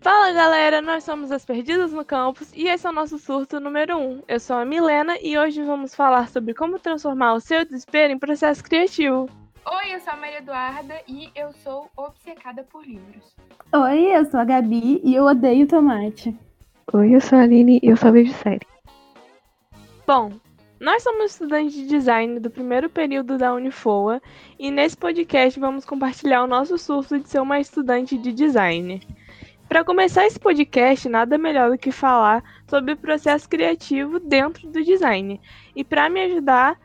Fala galera, nós somos as Perdidas no Campus e esse é o nosso surto número 1. Eu sou a Milena e hoje vamos falar sobre como transformar o seu desespero em processo criativo. Oi, eu sou a Maria Eduarda e eu sou obcecada por livros. Oi, eu sou a Gabi e eu odeio tomate. Oi, eu sou a Aline e eu só vejo série. Bom, nós somos estudantes de design do primeiro período da Unifoa e nesse podcast vamos compartilhar o nosso surto de ser uma estudante de design. Para começar esse podcast, nada melhor do que falar sobre o processo criativo dentro do design. E para me ajudar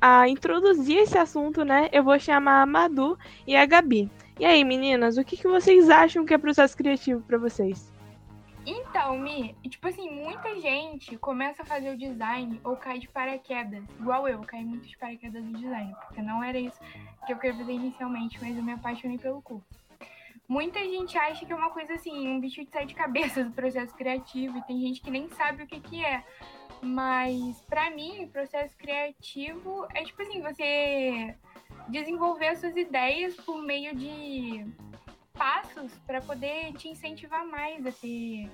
a introduzir esse assunto, né, eu vou chamar a Madu e a Gabi. E aí, meninas, o que, que vocês acham que é processo criativo para vocês? Então, Mi, tipo assim, muita gente começa a fazer o design ou cai de paraquedas. Igual eu, caí muito de paraquedas no design, porque não era isso que eu queria fazer inicialmente, mas eu me apaixonei pelo curso. Muita gente acha que é uma coisa assim, um bicho de sete cabeças do processo criativo, e tem gente que nem sabe o que, que é. Mas, para mim, o processo criativo é tipo assim, você desenvolver as suas ideias por meio de passos para poder te incentivar mais a ter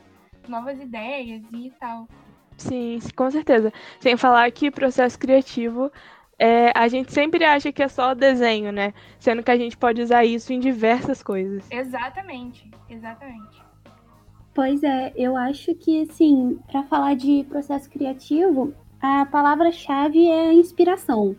novas ideias e tal. Sim, com certeza. Sem falar que processo criativo é, a gente sempre acha que é só desenho, né? Sendo que a gente pode usar isso em diversas coisas. Exatamente, exatamente. Pois é, eu acho que, assim, para falar de processo criativo, a palavra-chave é inspiração.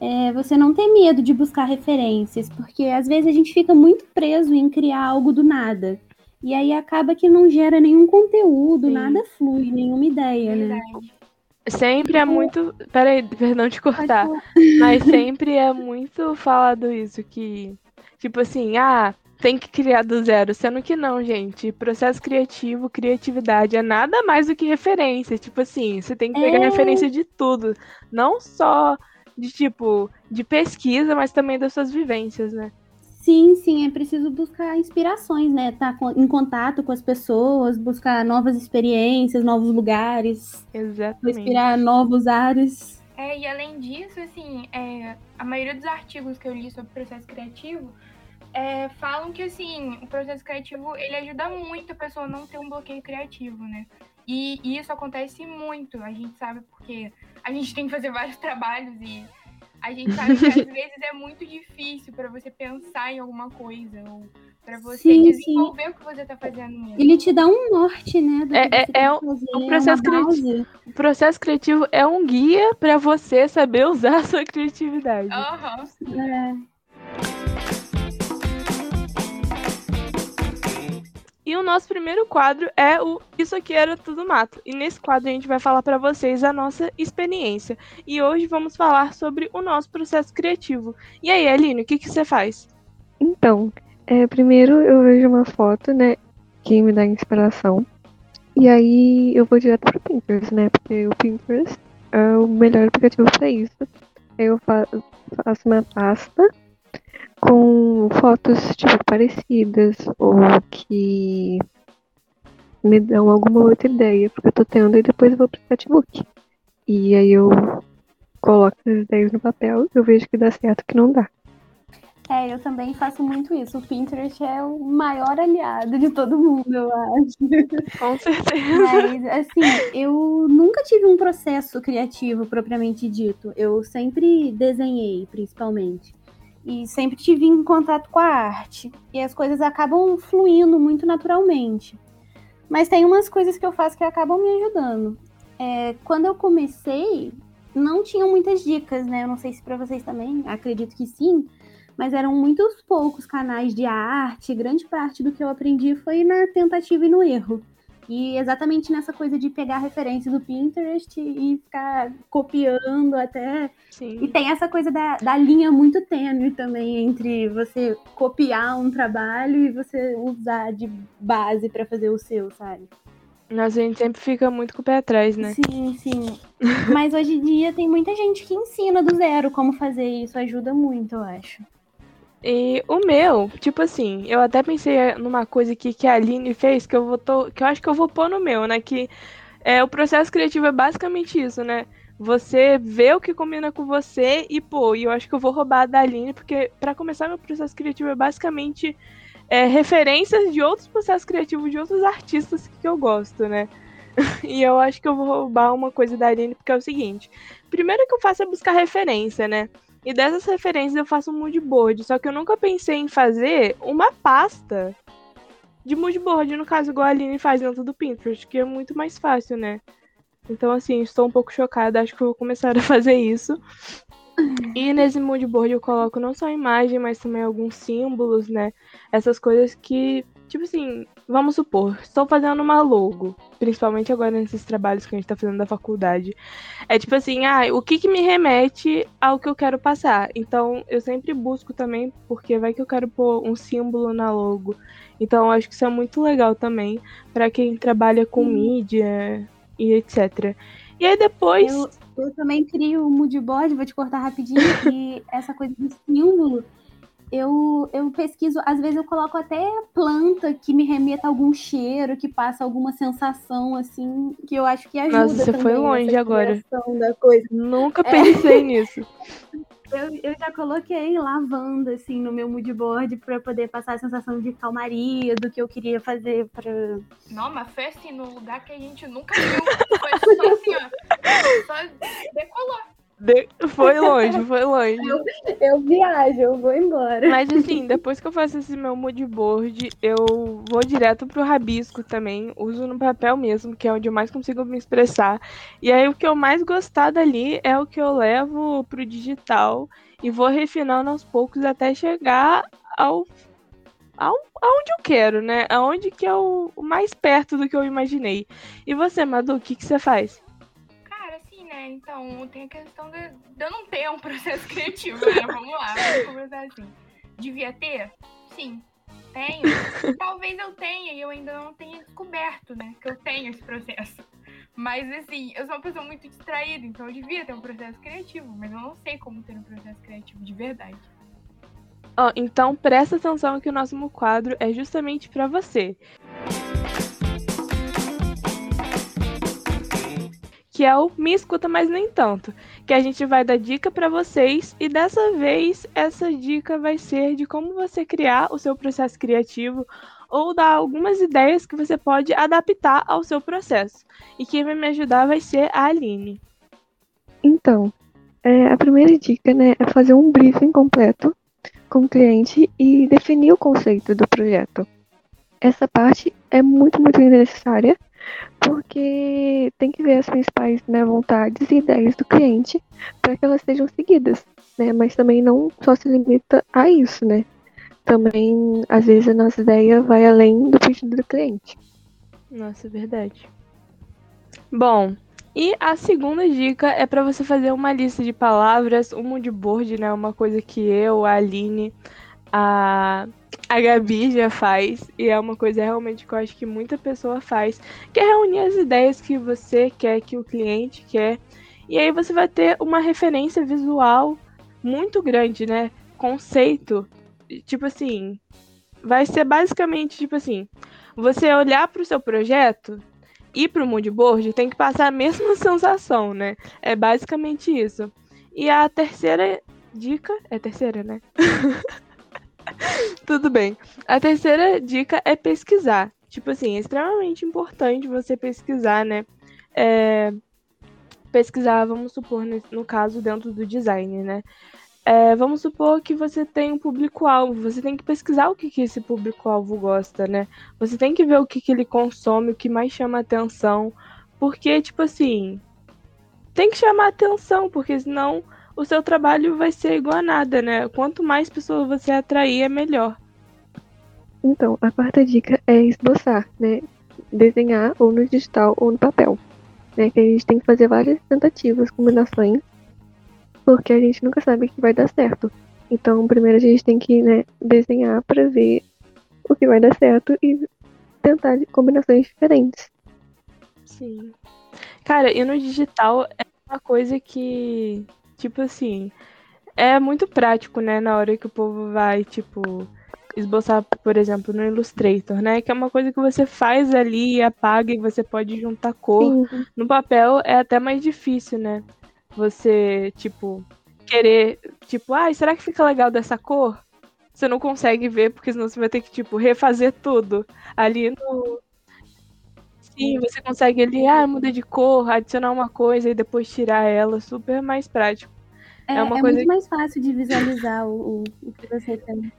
É, você não ter medo de buscar referências, porque às vezes a gente fica muito preso em criar algo do nada. E aí acaba que não gera nenhum conteúdo, Sim. nada flui, nenhuma ideia, né? Verdade. né? Sempre é muito. Peraí, perdão de cortar. Mas sempre é muito falado isso, que. Tipo assim, ah, tem que criar do zero. Sendo que não, gente. Processo criativo, criatividade é nada mais do que referência. Tipo assim, você tem que pegar é... referência de tudo. Não só de tipo, de pesquisa, mas também das suas vivências, né? Sim, sim, é preciso buscar inspirações, né? Estar tá em contato com as pessoas, buscar novas experiências, novos lugares. Exatamente. Respirar novos ares. É, e além disso, assim, é, a maioria dos artigos que eu li sobre processo criativo é, falam que, assim, o processo criativo, ele ajuda muito a pessoa a não ter um bloqueio criativo, né? E, e isso acontece muito, a gente sabe porque a gente tem que fazer vários trabalhos e a gente sabe que às vezes é muito difícil para você pensar em alguma coisa ou para você sim, desenvolver sim. o que você está fazendo mesmo. Ele te dá um norte, né? é, é, é, um, um processo criativo. O processo criativo é um guia para você saber usar a sua criatividade. Uhum. É. E o nosso primeiro quadro é o Isso Aqui Era Tudo Mato. E nesse quadro a gente vai falar para vocês a nossa experiência. E hoje vamos falar sobre o nosso processo criativo. E aí, Aline, o que, que você faz? Então, é, primeiro eu vejo uma foto, né, que me dá inspiração. E aí eu vou direto pro Pinterest, né, porque o Pinterest é o melhor aplicativo para isso. Eu faço uma pasta com fotos tipo parecidas ou que me dão alguma outra ideia, porque eu tô tendo e depois eu vou pro sketchbook. E aí eu coloco as ideias no papel e eu vejo que dá certo que não dá. É, eu também faço muito isso. O Pinterest é o maior aliado de todo mundo, eu acho. Com certeza. Mas, assim, eu nunca tive um processo criativo propriamente dito. Eu sempre desenhei, principalmente e sempre tive em contato com a arte. E as coisas acabam fluindo muito naturalmente. Mas tem umas coisas que eu faço que acabam me ajudando. É, quando eu comecei, não tinham muitas dicas, né? Eu não sei se para vocês também, acredito que sim, mas eram muitos poucos canais de arte. Grande parte do que eu aprendi foi na tentativa e no erro. E exatamente nessa coisa de pegar referência do Pinterest e ficar copiando até. Sim. E tem essa coisa da, da linha muito tênue também entre você copiar um trabalho e você usar de base para fazer o seu, sabe? A gente sempre fica muito com o pé atrás, né? Sim, sim. Mas hoje em dia tem muita gente que ensina do zero como fazer isso, ajuda muito, eu acho. E o meu, tipo assim, eu até pensei numa coisa aqui que a Aline fez, que eu vou tô, que eu acho que eu vou pôr no meu, né? Que é, o processo criativo é basicamente isso, né? você vê o que combina com você e, pô, e eu acho que eu vou roubar da Aline, porque para começar meu processo criativo é basicamente é, referências de outros processos criativos de outros artistas que eu gosto, né? e eu acho que eu vou roubar uma coisa da Aline, porque é o seguinte: primeiro que eu faço é buscar referência, né? E dessas referências eu faço um mood board, só que eu nunca pensei em fazer uma pasta de mood board, no caso, igual a Aline faz dentro do Pinterest, que é muito mais fácil, né? Então, assim, estou um pouco chocada, acho que vou começar a fazer isso. E nesse mood board eu coloco não só imagem, mas também alguns símbolos, né? Essas coisas que Tipo assim, vamos supor, estou fazendo uma logo, principalmente agora nesses trabalhos que a gente tá fazendo da faculdade. É tipo assim, ah, o que que me remete ao que eu quero passar? Então, eu sempre busco também, porque vai que eu quero pôr um símbolo na logo. Então, eu acho que isso é muito legal também para quem trabalha com hum. mídia e etc. E aí depois. Eu, eu também crio o mood board, vou te cortar rapidinho, e essa coisa de símbolo eu, eu pesquiso, às vezes eu coloco até planta que me remeta a algum cheiro, que passa alguma sensação, assim, que eu acho que ajuda. Nossa, você foi longe agora. Da coisa. Nunca pensei é. nisso. Eu, eu já coloquei lavanda, assim, no meu mood board pra poder passar a sensação de calmaria, do que eu queria fazer pra... Não, mas foi assim, num lugar que a gente nunca viu. Foi só assim, ó. Só decolou. De... Foi longe, foi longe. Eu, eu, viajo, eu vou embora. Mas assim, depois que eu faço esse meu mood board, eu vou direto pro rabisco também. Uso no papel mesmo, que é onde eu mais consigo me expressar. E aí o que eu mais gostar dali é o que eu levo pro digital e vou refinando aos poucos até chegar ao, ao aonde eu quero, né? Aonde que é o, mais perto do que eu imaginei. E você, Madu, o que, que você faz? É, então, tem a questão de, de eu não ter um processo criativo, né? Vamos lá, vamos começar assim. Devia ter? Sim, tenho. Talvez eu tenha e eu ainda não tenha descoberto, né? Que eu tenho esse processo. Mas assim, eu sou uma pessoa muito distraída, então eu devia ter um processo criativo, mas eu não sei como ter um processo criativo de verdade. Oh, então presta atenção que o nosso quadro é justamente para você. Que é o Me Escuta Mas Nem Tanto, que a gente vai dar dica para vocês e dessa vez essa dica vai ser de como você criar o seu processo criativo ou dar algumas ideias que você pode adaptar ao seu processo. E quem vai me ajudar vai ser a Aline. Então, é, a primeira dica né, é fazer um briefing completo com o cliente e definir o conceito do projeto. Essa parte é muito, muito necessária porque tem que ver as principais né, vontades e ideias do cliente para que elas sejam seguidas, né? Mas também não só se limita a isso, né? Também, às vezes, a nossa ideia vai além do pedido do cliente. Nossa, é verdade. Bom, e a segunda dica é para você fazer uma lista de palavras, um mood board, né? Uma coisa que eu, a Aline, a a Gabi já faz, e é uma coisa realmente que eu acho que muita pessoa faz, que é reunir as ideias que você quer, que o cliente quer, e aí você vai ter uma referência visual muito grande, né? Conceito, tipo assim, vai ser basicamente tipo assim, você olhar para o seu projeto e para o moodboard tem que passar a mesma sensação, né? É basicamente isso. E a terceira dica, é terceira, né? Tudo bem. A terceira dica é pesquisar. Tipo assim, é extremamente importante você pesquisar, né? É, pesquisar, vamos supor, no caso, dentro do design, né? É, vamos supor que você tem um público-alvo, você tem que pesquisar o que, que esse público-alvo gosta, né? Você tem que ver o que, que ele consome, o que mais chama atenção, porque, tipo assim, tem que chamar atenção, porque senão o seu trabalho vai ser igual a nada, né? Quanto mais pessoas você atrair, é melhor. Então, a quarta dica é esboçar, né? Desenhar ou no digital ou no papel. Né? Que a gente tem que fazer várias tentativas, combinações, porque a gente nunca sabe que vai dar certo. Então, primeiro a gente tem que né, desenhar para ver o que vai dar certo e tentar combinações diferentes. Sim. Cara, e no digital é uma coisa que tipo assim, é muito prático, né, na hora que o povo vai, tipo, esboçar, por exemplo, no Illustrator, né? Que é uma coisa que você faz ali e apaga e você pode juntar cor. Sim. No papel é até mais difícil, né? você, tipo, querer, tipo, ai, será que fica legal dessa cor? Você não consegue ver, porque senão você vai ter que, tipo, refazer tudo. Ali no. Sim, você consegue ali, ah, muda de cor, adicionar uma coisa e depois tirar ela. Super mais prático. É, É uma é coisa muito mais fácil de visualizar o, o, que você tem.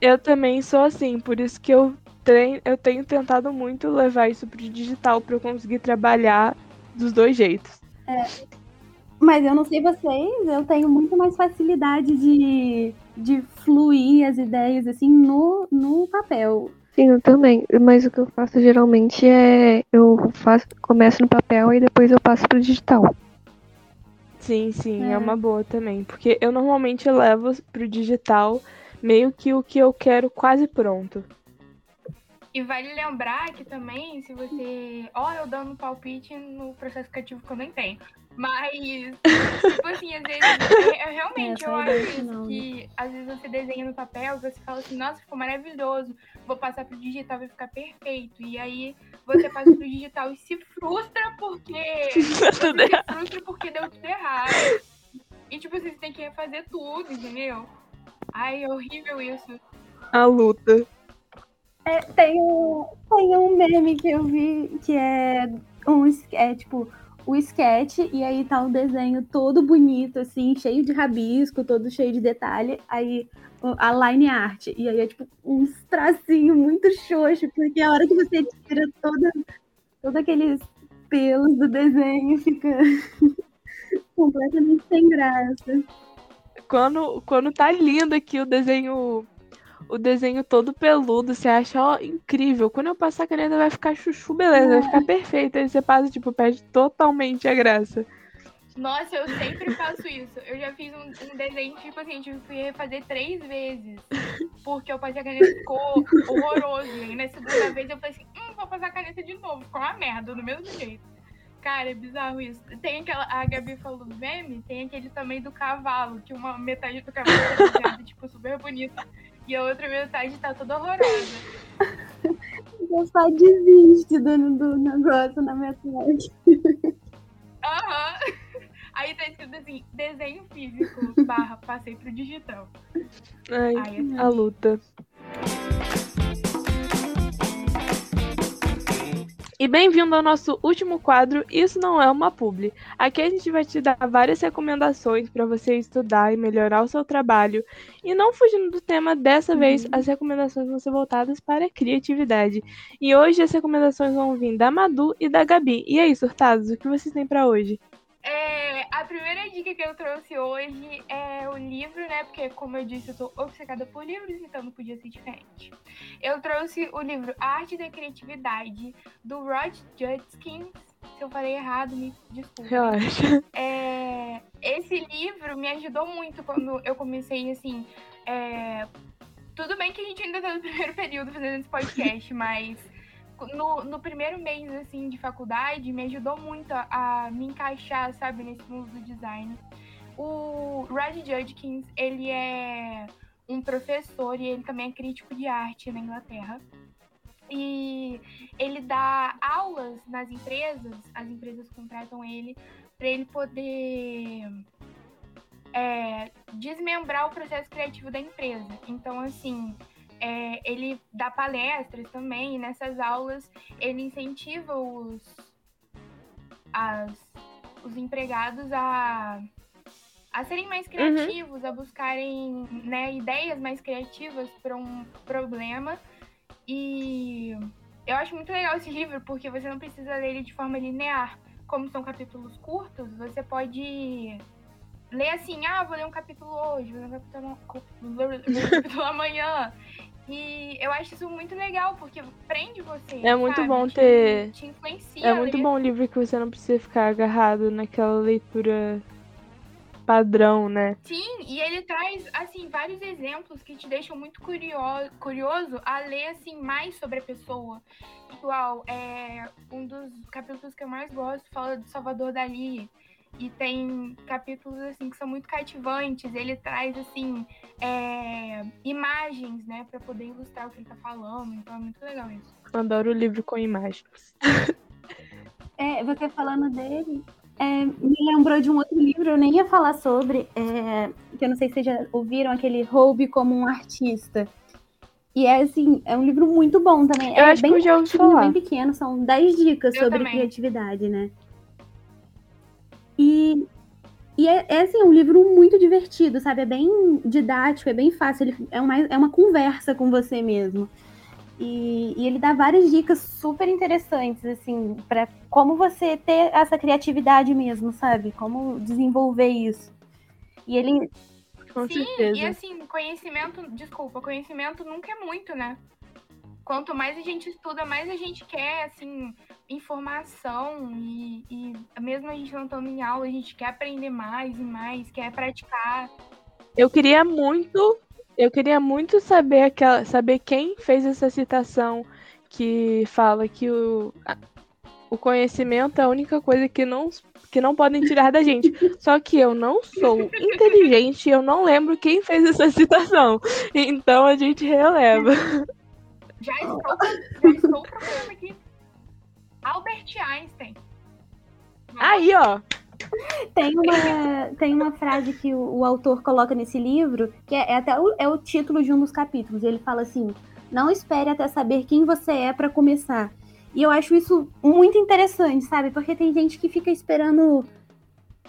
Eu também sou assim, por isso que eu, treino, eu tenho tentado muito levar isso pro digital para eu conseguir trabalhar dos dois jeitos. Mas eu não sei vocês, eu tenho muito mais facilidade de, de fluir as ideias assim no, no papel. Sim, eu também. Mas o que eu faço geralmente é eu faço, começo no papel e depois eu passo pro digital. Sim, sim, é. É. uma boa também. Porque eu normalmente levo pro digital meio que o que eu quero quase pronto. E vale lembrar que também, se você. Ó, eu dando palpite no processo criativo que eu nem tenho. Mas, tipo assim, às vezes. é- é realmente, eu é a acho isso. final, né? Que às vezes você desenha no papel, você fala assim, nossa, ficou maravilhoso. Vou passar pro digital, vai ficar perfeito. E aí você passa pro digital e se frustra porque. Você se frustra porque deu tudo errado. E, tipo, assim, você tem que refazer tudo, entendeu? Ai, é horrível isso. A luta. Tem um, tem um meme que eu vi que é um é tipo o sketch e aí tá um desenho todo bonito assim, cheio de rabisco, todo cheio de detalhe, aí a line art e aí é tipo uns tracinhos muito xoxo, porque a hora que você tira toda todos aqueles pelos do desenho fica completamente sem graça. Quando, quando tá lindo aqui o desenho. O desenho todo peludo, você acha, ó, incrível. Quando eu passar a caneta vai ficar chuchu, beleza, vai ficar perfeito. Aí você passa, tipo, perde totalmente a graça. Nossa, eu sempre faço isso. Eu já fiz um, um desenho, tipo assim, tive que refazer três vezes. Porque eu passei a caneta ficou horroroso. E na segunda vez eu falei assim, hum, vou passar a caneta de novo. Ficou uma merda, do mesmo jeito. Cara, é bizarro isso. Tem aquela. A Gabi falou do meme, tem aquele também do cavalo, que uma metade do cavalo desenhada, tipo, super bonita. E a outra metade tá toda horrorosa. Eu só desisto do, do negócio na metade. Aham. Aí tá escrito assim, desenho físico, barra, passei pro digital. Ai, Ai, é a luta. E bem-vindo ao nosso último quadro Isso Não É Uma Publi. Aqui a gente vai te dar várias recomendações para você estudar e melhorar o seu trabalho. E não fugindo do tema, dessa vez as recomendações vão ser voltadas para a criatividade. E hoje as recomendações vão vir da Madu e da Gabi. E aí, surtados, o que vocês têm para hoje? É, a primeira dica que eu trouxe hoje é o livro, né? Porque, como eu disse, eu sou obcecada por livros, então não podia ser diferente. Eu trouxe o livro Arte da Criatividade, do Rod Judkins. Se eu falei errado, me desculpe. Relaxa. É, esse livro me ajudou muito quando eu comecei, assim. é, tudo bem que a gente ainda tá no primeiro período fazendo esse podcast, mas no, no primeiro mês, assim, de faculdade, me ajudou muito a, a me encaixar, sabe, nesse mundo do design. O Rod Judkins, ele é um professor e ele também é crítico de arte na Inglaterra. E ele dá aulas nas empresas, as empresas contratam ele para ele poder é, desmembrar o processo criativo da empresa. Então, assim, é, ele dá palestras também, e nessas aulas ele incentiva os, as- os empregados a, a serem mais criativos, a buscarem né, ideias mais criativas para um problema. E eu acho muito legal esse livro, porque você não precisa ler ele de forma linear. Como são capítulos curtos, você pode ler assim, ah, vou ler um capítulo hoje, vou ler um capítulo, vou ler um capítulo amanhã. E eu acho isso muito legal, porque prende você. É muito sabe? bom Te- ter- Te influencia. É muito ler. bom um livro que você não precisa ficar agarrado naquela leitura padrão, né? Sim, e ele traz, assim, vários exemplos que te deixam muito curioso, curioso a ler, assim, mais sobre a pessoa. Igual, é, um dos capítulos que eu mais gosto fala de Salvador Dali. E tem capítulos, assim, que são muito cativantes. Ele traz, assim, é, imagens, né, pra poder ilustrar o que ele tá falando. Então é muito legal isso. Adoro livro com imagens. É, você falando dele, É, me lembrou de um outro livro, eu nem ia falar sobre, é, que eu não sei se vocês já ouviram, aquele Roube como um Artista. E é assim, é um livro muito bom também. Eu é acho bem que eu já ouvi falar. bem pequeno, são 10 dicas Eu sobre também. criatividade, né? E, e é, é assim, um livro muito divertido, sabe? É bem didático, é bem fácil, ele é uma, é uma conversa com você mesmo. E, e ele dá várias dicas super interessantes, assim, para como você ter essa criatividade mesmo, sabe? Como desenvolver isso. E ele. Com Sim, certeza. e assim, conhecimento, desculpa, conhecimento nunca é muito, né? Quanto mais a gente estuda, mais a gente quer, assim, informação e, e mesmo a gente não estando em aula, a gente quer aprender mais e mais, quer praticar. Eu queria muito, eu queria muito saber aquela, saber quem fez essa citação que fala que o, o conhecimento é a única coisa que não que não podem tirar da gente. Só que eu não sou inteligente e eu não lembro quem fez essa citação. Então a gente releva. Já estou, já estou procurando aqui. Albert Einstein. Aí, ó. Tem uma, tem uma frase que o, o autor coloca nesse livro, que é, é até o, é o título de um dos capítulos. Ele fala assim: não espere até saber quem você é para começar. E eu acho isso muito interessante, sabe? Porque tem gente que fica esperando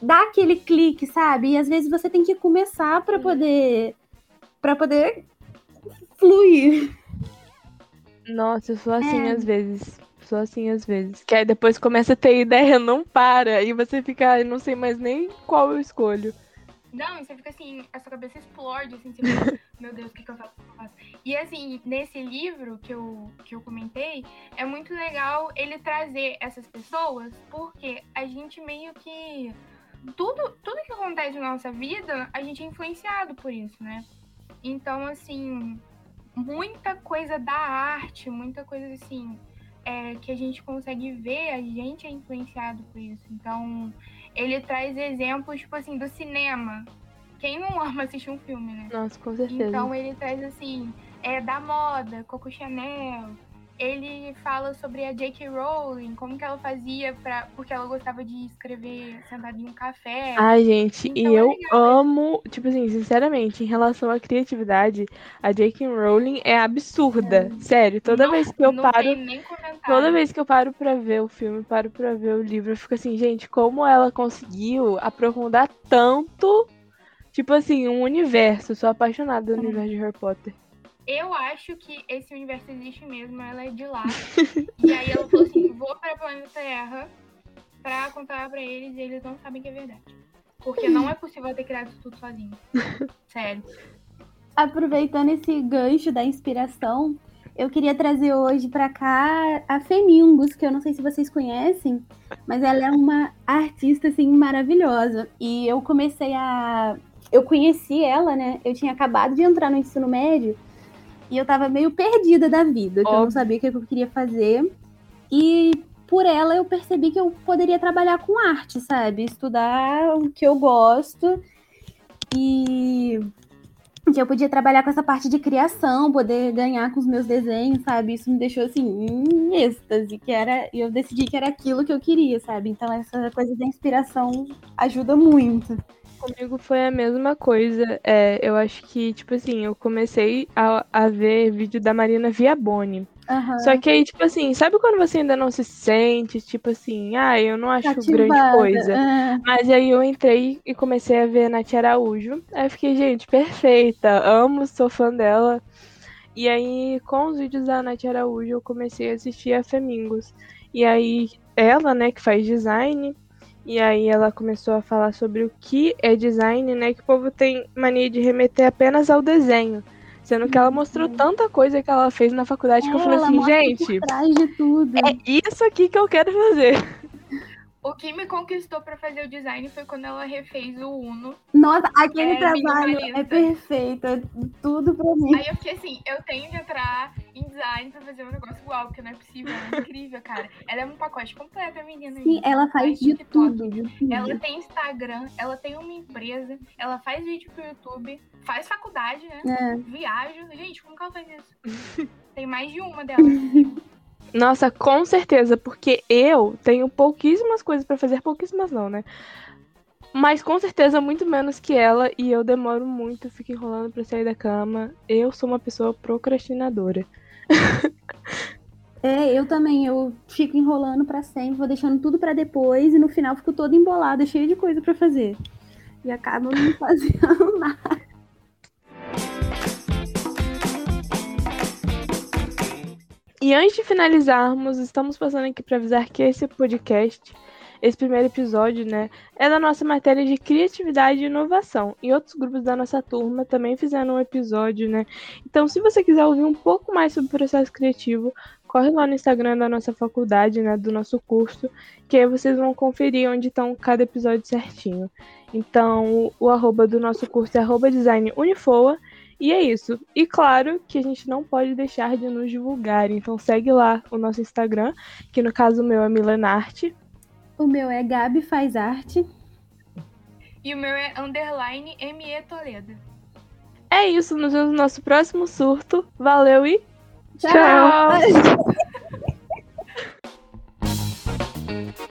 dar aquele clique, sabe? E às vezes você tem que começar para poder para poder fluir. Nossa, eu sou assim É. às vezes. Sou assim às vezes. Que aí depois começa a ter ideia, não para. E você fica, "Ai, não sei mais nem qual eu escolho. Não, e você fica assim, a sua cabeça explode, assim, fica, meu Deus, o que, eu que eu faço? E assim, nesse livro que eu, que eu comentei, é muito legal ele trazer essas pessoas, porque a gente meio que. Tudo, tudo que acontece na nossa vida, a gente é influenciado por isso, né? Então, assim, muita coisa da arte, muita coisa assim, é, que a gente consegue ver, a gente é influenciado por isso. Então, ele traz exemplos, tipo assim, do cinema. Quem não ama assistir um filme, né? Nossa, com certeza. Então ele traz assim, é da moda, Coco Chanel. Ele fala sobre a J.K. Rowling, como que ela fazia para porque ela gostava de escrever sentada em um café. Ai, gente, e Então é eu legal, amo, tipo assim, sinceramente, em relação à criatividade, a J.K. Rowling é absurda. Sério, toda Não- vez que eu não paro, toda vez que eu paro pra ver o filme, paro pra ver o livro, eu fico assim, gente, como ela conseguiu aprofundar tanto, tipo assim, um universo. Eu sou apaixonada do universo de Harry Potter. Eu acho que esse universo existe mesmo, ela é de lá. e aí ela falou assim: vou para o planeta Terra pra contar pra eles e eles não sabem que é verdade. Porque não é possível ter criado isso tudo sozinho. Sério. Aproveitando esse gancho da inspiração, eu queria trazer hoje pra cá a Femingos, que eu não sei se vocês conhecem, mas ela é uma artista assim maravilhosa. E eu comecei a eu conheci ela, né? Eu tinha acabado de entrar no ensino médio e eu tava meio perdida da vida, que eu não sabia o que eu queria fazer. E por ela eu percebi que eu poderia trabalhar com arte, sabe? Estudar o que eu gosto e que eu podia trabalhar com essa parte de criação, poder ganhar com os meus desenhos, sabe? Isso me deixou assim, em êxtase, que era, e eu decidi que era aquilo que eu queria, sabe? Então essa coisa da inspiração ajuda muito. Comigo foi a mesma coisa. É, eu acho que, tipo assim, eu comecei a, a ver vídeo da Marina Viaboni. Aham. Só que aí, tipo assim, sabe quando você ainda não se sente, tipo assim, ah, eu não acho grande Cativada, coisa. é. Mas aí eu entrei e comecei a ver a Nath Araújo. Aí eu fiquei, gente, perfeita, amo, sou fã dela. E aí, com os vídeos da Nath Araújo, eu comecei a assistir a Femingos. E aí, ela, né, que faz design, e aí ela começou a falar sobre o que é design, né, que o povo tem mania de remeter apenas ao desenho. Sendo que ela mostrou tanta coisa que ela fez na faculdade que eu É, falei assim, gente, é isso aqui que eu quero fazer. O que me conquistou pra fazer o design foi quando ela refez o Uno. Nossa, aquele É, trabalho é perfeito, é tudo pra mim. Aí eu fiquei assim, eu tenho que entrar em design pra fazer um negócio igual, porque não é possível, ela é incrível, cara. Ela é um pacote completo, a menina. Sim, ela faz de tudo, de tudo. Ela tem Instagram, ela tem uma empresa, ela faz vídeo pro YouTube, faz faculdade, né? É. Viaja. Gente, como que ela faz isso? tem mais de uma dela. Nossa, com certeza, porque eu tenho pouquíssimas coisas pra fazer, pouquíssimas não, né? Mas com certeza muito menos que ela e eu demoro muito, fico enrolando pra sair da cama. Eu sou uma pessoa procrastinadora. É, eu também, eu fico enrolando pra sempre, vou deixando tudo pra depois e no final fico toda embolada, cheia de coisa pra fazer. E acabo não fazendo nada. E antes de finalizarmos, estamos passando aqui para avisar que esse podcast, esse primeiro episódio, né, é da nossa matéria de criatividade e inovação. E outros grupos da nossa turma também fizeram um episódio, né? Então, se você quiser ouvir um pouco mais sobre o processo criativo, corre lá no Instagram da nossa faculdade, né, do nosso curso, que aí vocês vão conferir onde estão cada episódio certinho. Então, o arroba do nosso curso é arroba design unifoa. E é isso. E claro que a gente não pode deixar de nos divulgar. Então segue lá o nosso Instagram, que no caso o meu é Milenarte. O meu é Gabi Faz Arte. E o meu é underline ME Toledo. É isso, nos vemos no nosso próximo surto. Valeu e Tchau. tchau.